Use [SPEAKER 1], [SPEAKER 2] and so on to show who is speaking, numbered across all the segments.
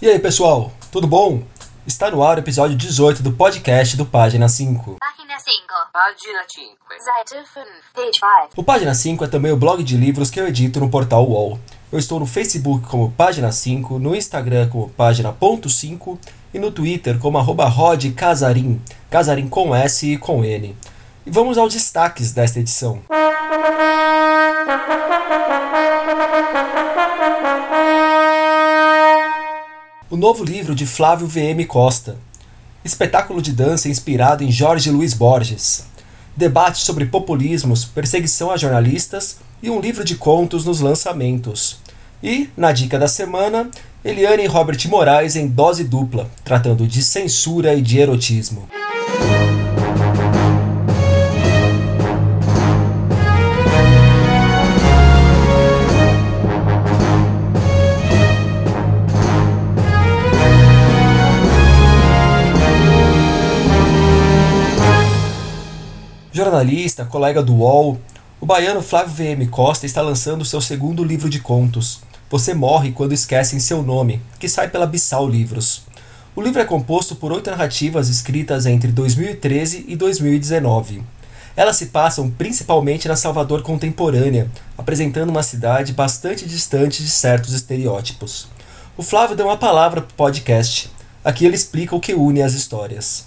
[SPEAKER 1] E aí, pessoal, tudo bom? Está no ar o episódio 18 do podcast do Página 5.
[SPEAKER 2] Página 5.
[SPEAKER 3] Página 5.
[SPEAKER 2] Seite 5. Page 5.
[SPEAKER 1] O Página 5 é também o blog de livros que eu edito no portal UOL. Eu estou no Facebook como Página 5, no Instagram como Página.5 e no Twitter como arroba Rod Casarim, Casarim com S e com N. E vamos aos destaques desta edição. O novo livro de Flávio VM Costa. Espetáculo de dança inspirado em Jorge Luiz Borges. Debate sobre populismos, perseguição a jornalistas e um livro de contos nos lançamentos. E, na dica da semana, Eliane e Robert Moraes em dose dupla, tratando de censura e de erotismo. Jornalista, colega do UOL, o baiano Flávio VM Costa está lançando seu segundo livro de contos, Você Morre Quando Esquecem Seu Nome, que sai pela Bissau Livros. O livro é composto por oito narrativas escritas entre 2013 e 2019. Elas se passam principalmente na Salvador contemporânea, apresentando uma cidade bastante distante de certos estereótipos. O Flávio deu uma palavra para o podcast. Aqui ele explica o que une as histórias.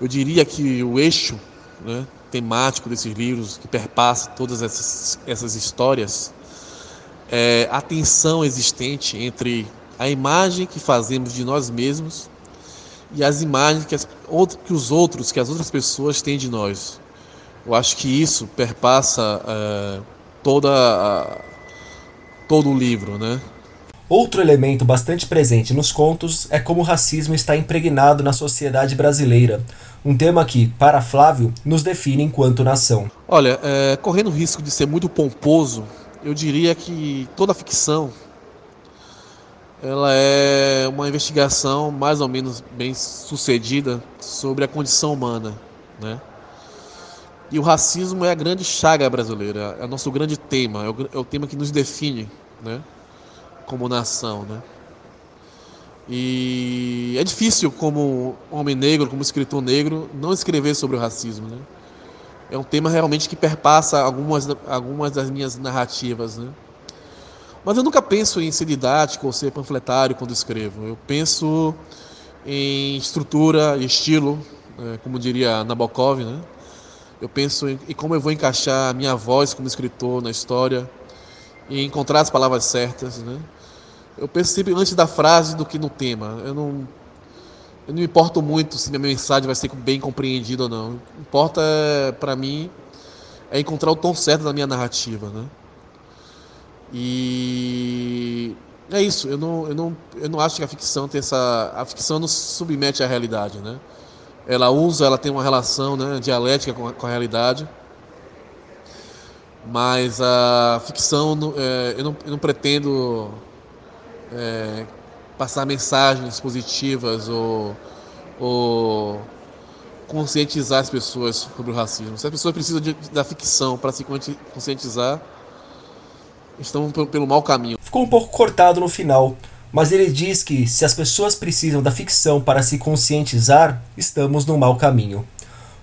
[SPEAKER 4] Eu diria que o eixo né, temático desses livros, que perpassa todas essas, essas histórias, é a tensão existente entre a imagem que fazemos de nós mesmos e as imagens que, as, que os outros, que as outras pessoas têm de nós. Eu acho que isso perpassa é, toda todo o livro, né?
[SPEAKER 1] Outro elemento bastante presente nos contos é como o racismo está impregnado na sociedade brasileira, um tema que, para Flávio, nos define enquanto nação.
[SPEAKER 4] Olha, é, correndo o risco de ser muito pomposo, eu diria que toda ficção ela é uma investigação mais ou menos bem sucedida sobre a condição humana, né? E o racismo é a grande chaga brasileira, é o nosso grande tema, é o, é o tema que nos define, né? Como nação, né? E é difícil, como homem negro, como escritor negro, não escrever sobre o racismo. Né? É um tema realmente que perpassa algumas, algumas das minhas narrativas. Né? Mas eu nunca penso em ser didático ou ser panfletário quando escrevo. Eu penso em estrutura estilo, né? como diria Nabokov. Né? Eu penso em como eu vou encaixar a minha voz como escritor na história e encontrar as palavras certas. Né? Eu penso sempre antes da frase do que no tema. Eu não, eu não me importo muito se minha mensagem vai ser bem compreendida ou não. O que importa, é, para mim, é encontrar o tom certo da minha narrativa, né? E é isso. Eu não, eu não, eu não acho que a ficção tem essa, a ficção não submete à realidade, né? Ela usa, ela tem uma relação, né, dialética com a, com a realidade. Mas a ficção, é, eu, não, eu não pretendo é, passar mensagens positivas ou, ou conscientizar as pessoas sobre o racismo. Se as pessoas precisam de, da ficção para se conscientizar, estão pelo mau caminho.
[SPEAKER 1] Ficou um pouco cortado no final, mas ele diz que se as pessoas precisam da ficção para se conscientizar, estamos no mau caminho.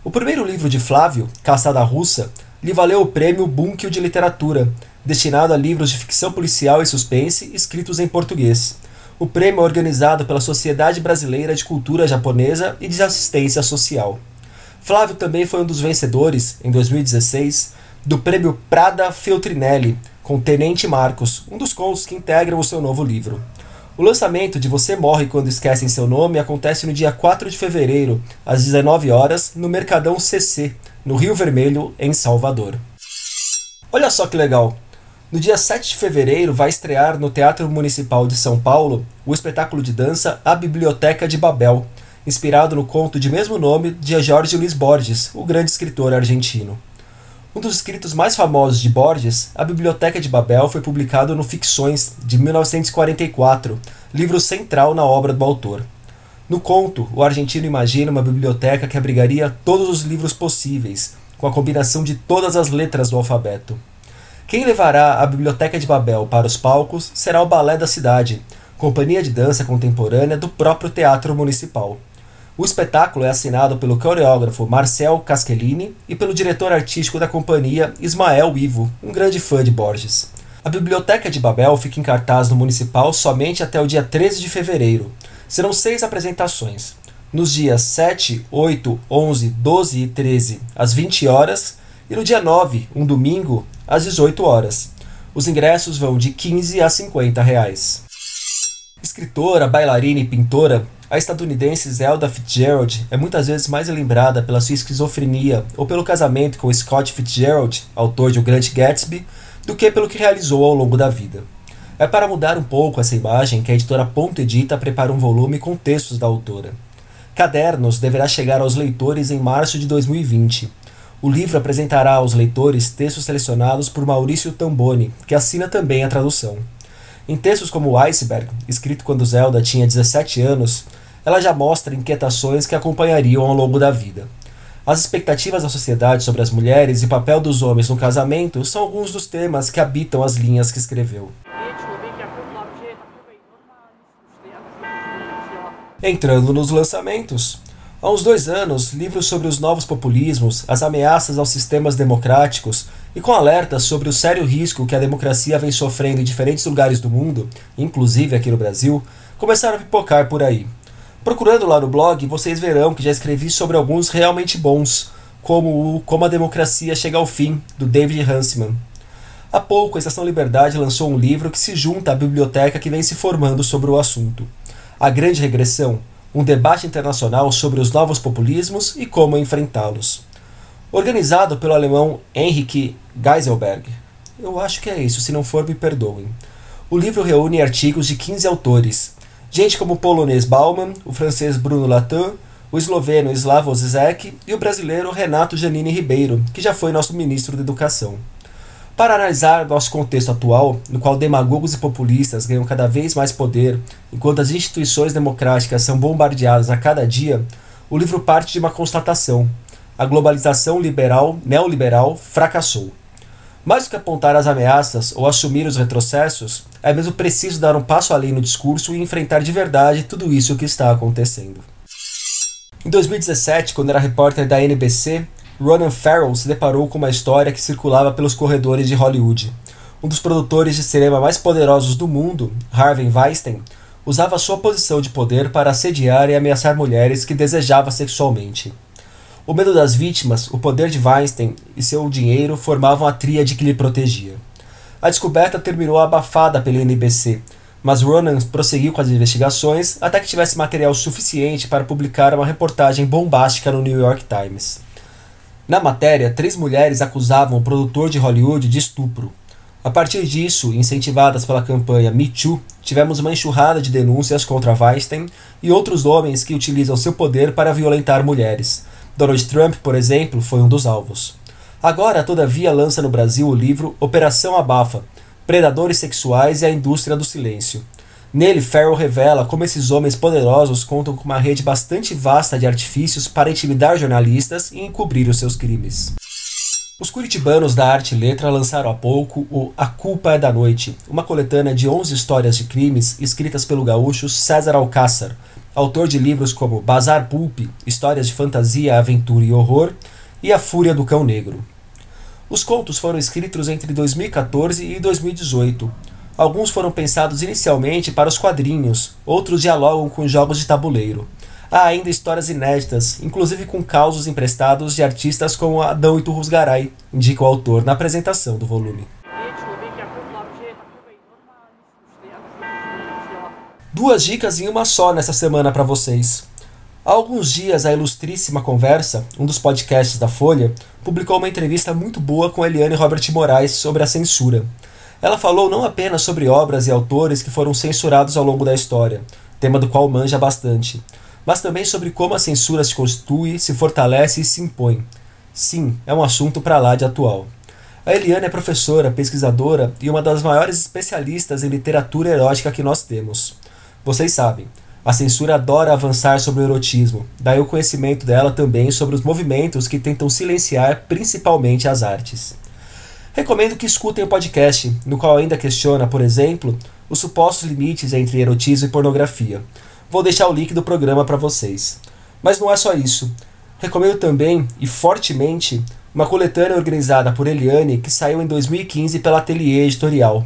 [SPEAKER 1] O primeiro livro de Flávio, Caçada Russa, lhe valeu o prêmio Bunkyo de Literatura, destinado a livros de ficção policial e suspense escritos em português. O prêmio é organizado pela Sociedade Brasileira de Cultura Japonesa e de Assistência Social. Flávio também foi um dos vencedores, em 2016, do prêmio Prada Feltrinelli, com Tenente Marcos, um dos contos que integram o seu novo livro. O lançamento de Você Morre Quando Esquecem Seu Nome acontece no dia 4 de fevereiro, às 19 horas, no Mercadão CC, no Rio Vermelho, em Salvador. Olha só que legal! No dia 7 de fevereiro vai estrear no Teatro Municipal de São Paulo o espetáculo de dança A Biblioteca de Babel, inspirado no conto de mesmo nome de Jorge Luiz Borges, o grande escritor argentino. Um dos escritos mais famosos de Borges, A Biblioteca de Babel foi publicado no Ficções de 1944, livro central na obra do autor. No conto, o argentino imagina uma biblioteca que abrigaria todos os livros possíveis, com a combinação de todas as letras do alfabeto. Quem levará a Biblioteca de Babel para os palcos será o Balé da Cidade, companhia de dança contemporânea do próprio Teatro Municipal. O espetáculo é assinado pelo coreógrafo Marcel Caschellini e pelo diretor artístico da companhia Ismael Ivo, um grande fã de Borges. A Biblioteca de Babel fica em cartaz no Municipal somente até o dia 13 de fevereiro. Serão seis apresentações. Nos dias 7, 8, 11, 12 e 13, às 20 horas, e no dia 9, um domingo, às 18 horas. Os ingressos vão de 15 a 50 reais. Escritora, bailarina e pintora, a estadunidense Zelda Fitzgerald é muitas vezes mais lembrada pela sua esquizofrenia ou pelo casamento com Scott Fitzgerald, autor de O Grande Gatsby, do que pelo que realizou ao longo da vida. É para mudar um pouco essa imagem que a editora Ponto Edita prepara um volume com textos da autora. Cadernos deverá chegar aos leitores em março de 2020. O livro apresentará aos leitores textos selecionados por Maurício Tamboni, que assina também a tradução. Em textos como o Iceberg, escrito quando Zelda tinha 17 anos, ela já mostra inquietações que acompanhariam ao longo da vida. As expectativas da sociedade sobre as mulheres e o papel dos homens no casamento são alguns dos temas que habitam as linhas que escreveu. Entrando nos lançamentos. Há uns dois anos, livros sobre os novos populismos, as ameaças aos sistemas democráticos e com alertas sobre o sério risco que a democracia vem sofrendo em diferentes lugares do mundo, inclusive aqui no Brasil, começaram a pipocar por aí. Procurando lá no blog, vocês verão que já escrevi sobre alguns realmente bons, como o Como a Democracia Chega ao Fim, do David Huntsman. Há pouco, a Estação Liberdade lançou um livro que se junta à biblioteca que vem se formando sobre o assunto. A Grande Regressão, um debate internacional sobre os novos populismos e como enfrentá-los. Organizado pelo alemão Henrik Geiselberg. Eu acho que é isso, se não for, me perdoem. O livro reúne artigos de 15 autores, Gente como o polonês Bauman, o francês Bruno Latour, o esloveno Slavoj Zizek e o brasileiro Renato Janine Ribeiro, que já foi nosso ministro da Educação. Para analisar nosso contexto atual, no qual demagogos e populistas ganham cada vez mais poder, enquanto as instituições democráticas são bombardeadas a cada dia, o livro parte de uma constatação: a globalização liberal, neoliberal, fracassou. Mais do que apontar as ameaças ou assumir os retrocessos, é mesmo preciso dar um passo além no discurso e enfrentar de verdade tudo isso que está acontecendo. Em 2017, quando era repórter da NBC, Ronan Farrow se deparou com uma história que circulava pelos corredores de Hollywood. Um dos produtores de cinema mais poderosos do mundo, Harvey Weinstein, usava sua posição de poder para assediar e ameaçar mulheres que desejava sexualmente. O medo das vítimas, o poder de Weinstein e seu dinheiro formavam a tríade que lhe protegia. A descoberta terminou abafada pela NBC, mas Ronan prosseguiu com as investigações até que tivesse material suficiente para publicar uma reportagem bombástica no New York Times. Na matéria, três mulheres acusavam o produtor de Hollywood de estupro. A partir disso, incentivadas pela campanha Me Too, tivemos uma enxurrada de denúncias contra Weinstein e outros homens que utilizam seu poder para violentar mulheres, Donald Trump, por exemplo, foi um dos alvos. Agora, todavia, lança no Brasil o livro Operação Abafa Predadores Sexuais e a Indústria do Silêncio. Nele, Farrell revela como esses homens poderosos contam com uma rede bastante vasta de artifícios para intimidar jornalistas e encobrir os seus crimes. Os curitibanos da arte e letra lançaram há pouco o A Culpa é da Noite, uma coletânea de 11 histórias de crimes escritas pelo gaúcho César Alcácer, autor de livros como Bazar Pulp, Histórias de Fantasia, Aventura e Horror, e A Fúria do Cão Negro. Os contos foram escritos entre 2014 e 2018. Alguns foram pensados inicialmente para os quadrinhos, outros dialogam com jogos de tabuleiro. Há ainda histórias inéditas, inclusive com causos emprestados de artistas como Adão Iturrusgaray, indica o autor na apresentação do volume. Duas dicas em uma só nessa semana para vocês. Há alguns dias, a Ilustríssima Conversa, um dos podcasts da Folha, publicou uma entrevista muito boa com Eliane Robert Moraes sobre a censura. Ela falou não apenas sobre obras e autores que foram censurados ao longo da história, tema do qual manja bastante, mas também sobre como a censura se constitui, se fortalece e se impõe. Sim, é um assunto para lá de atual. A Eliane é professora, pesquisadora e uma das maiores especialistas em literatura erótica que nós temos. Vocês sabem, a censura adora avançar sobre o erotismo, daí o conhecimento dela também sobre os movimentos que tentam silenciar principalmente as artes. Recomendo que escutem o podcast, no qual ainda questiona, por exemplo, os supostos limites entre erotismo e pornografia. Vou deixar o link do programa para vocês. Mas não é só isso. Recomendo também, e fortemente, uma coletânea organizada por Eliane que saiu em 2015 pela Atelier Editorial.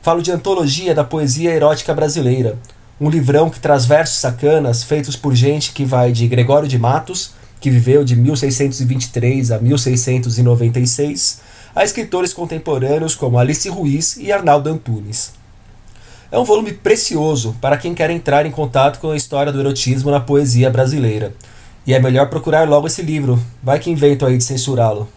[SPEAKER 1] Falo de Antologia da Poesia Erótica Brasileira, um livrão que traz versos sacanas feitos por gente que vai de Gregório de Matos, que viveu de 1623 a 1696, a escritores contemporâneos como Alice Ruiz e Arnaldo Antunes. É um volume precioso para quem quer entrar em contato com a história do erotismo na poesia brasileira. E é melhor procurar logo esse livro, vai que invento aí de censurá-lo.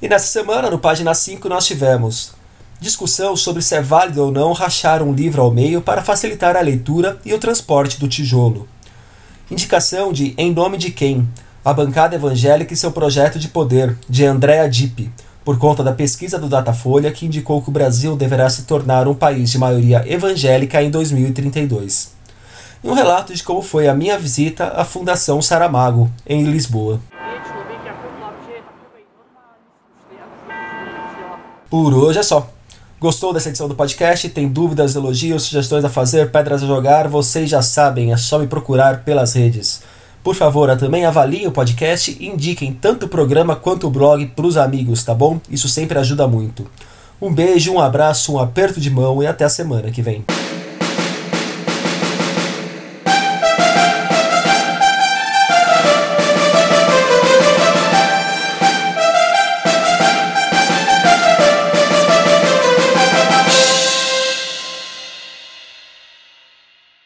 [SPEAKER 1] E nessa semana, no página 5, nós tivemos discussão sobre se é válido ou não rachar um livro ao meio para facilitar a leitura e o transporte do tijolo. Indicação de Em Nome de Quem? A Bancada Evangélica e seu Projeto de Poder, de Andrea Dipp, por conta da pesquisa do Datafolha que indicou que o Brasil deverá se tornar um país de maioria evangélica em 2032. E um relato de como foi a minha visita à Fundação Saramago, em Lisboa. Por hoje é só. Gostou dessa edição do podcast? Tem dúvidas, elogios, sugestões a fazer, pedras a jogar? Vocês já sabem, é só me procurar pelas redes. Por favor, também avaliem o podcast e indiquem tanto o programa quanto o blog para os amigos, tá bom? Isso sempre ajuda muito. Um beijo, um abraço, um aperto de mão e até a semana que vem.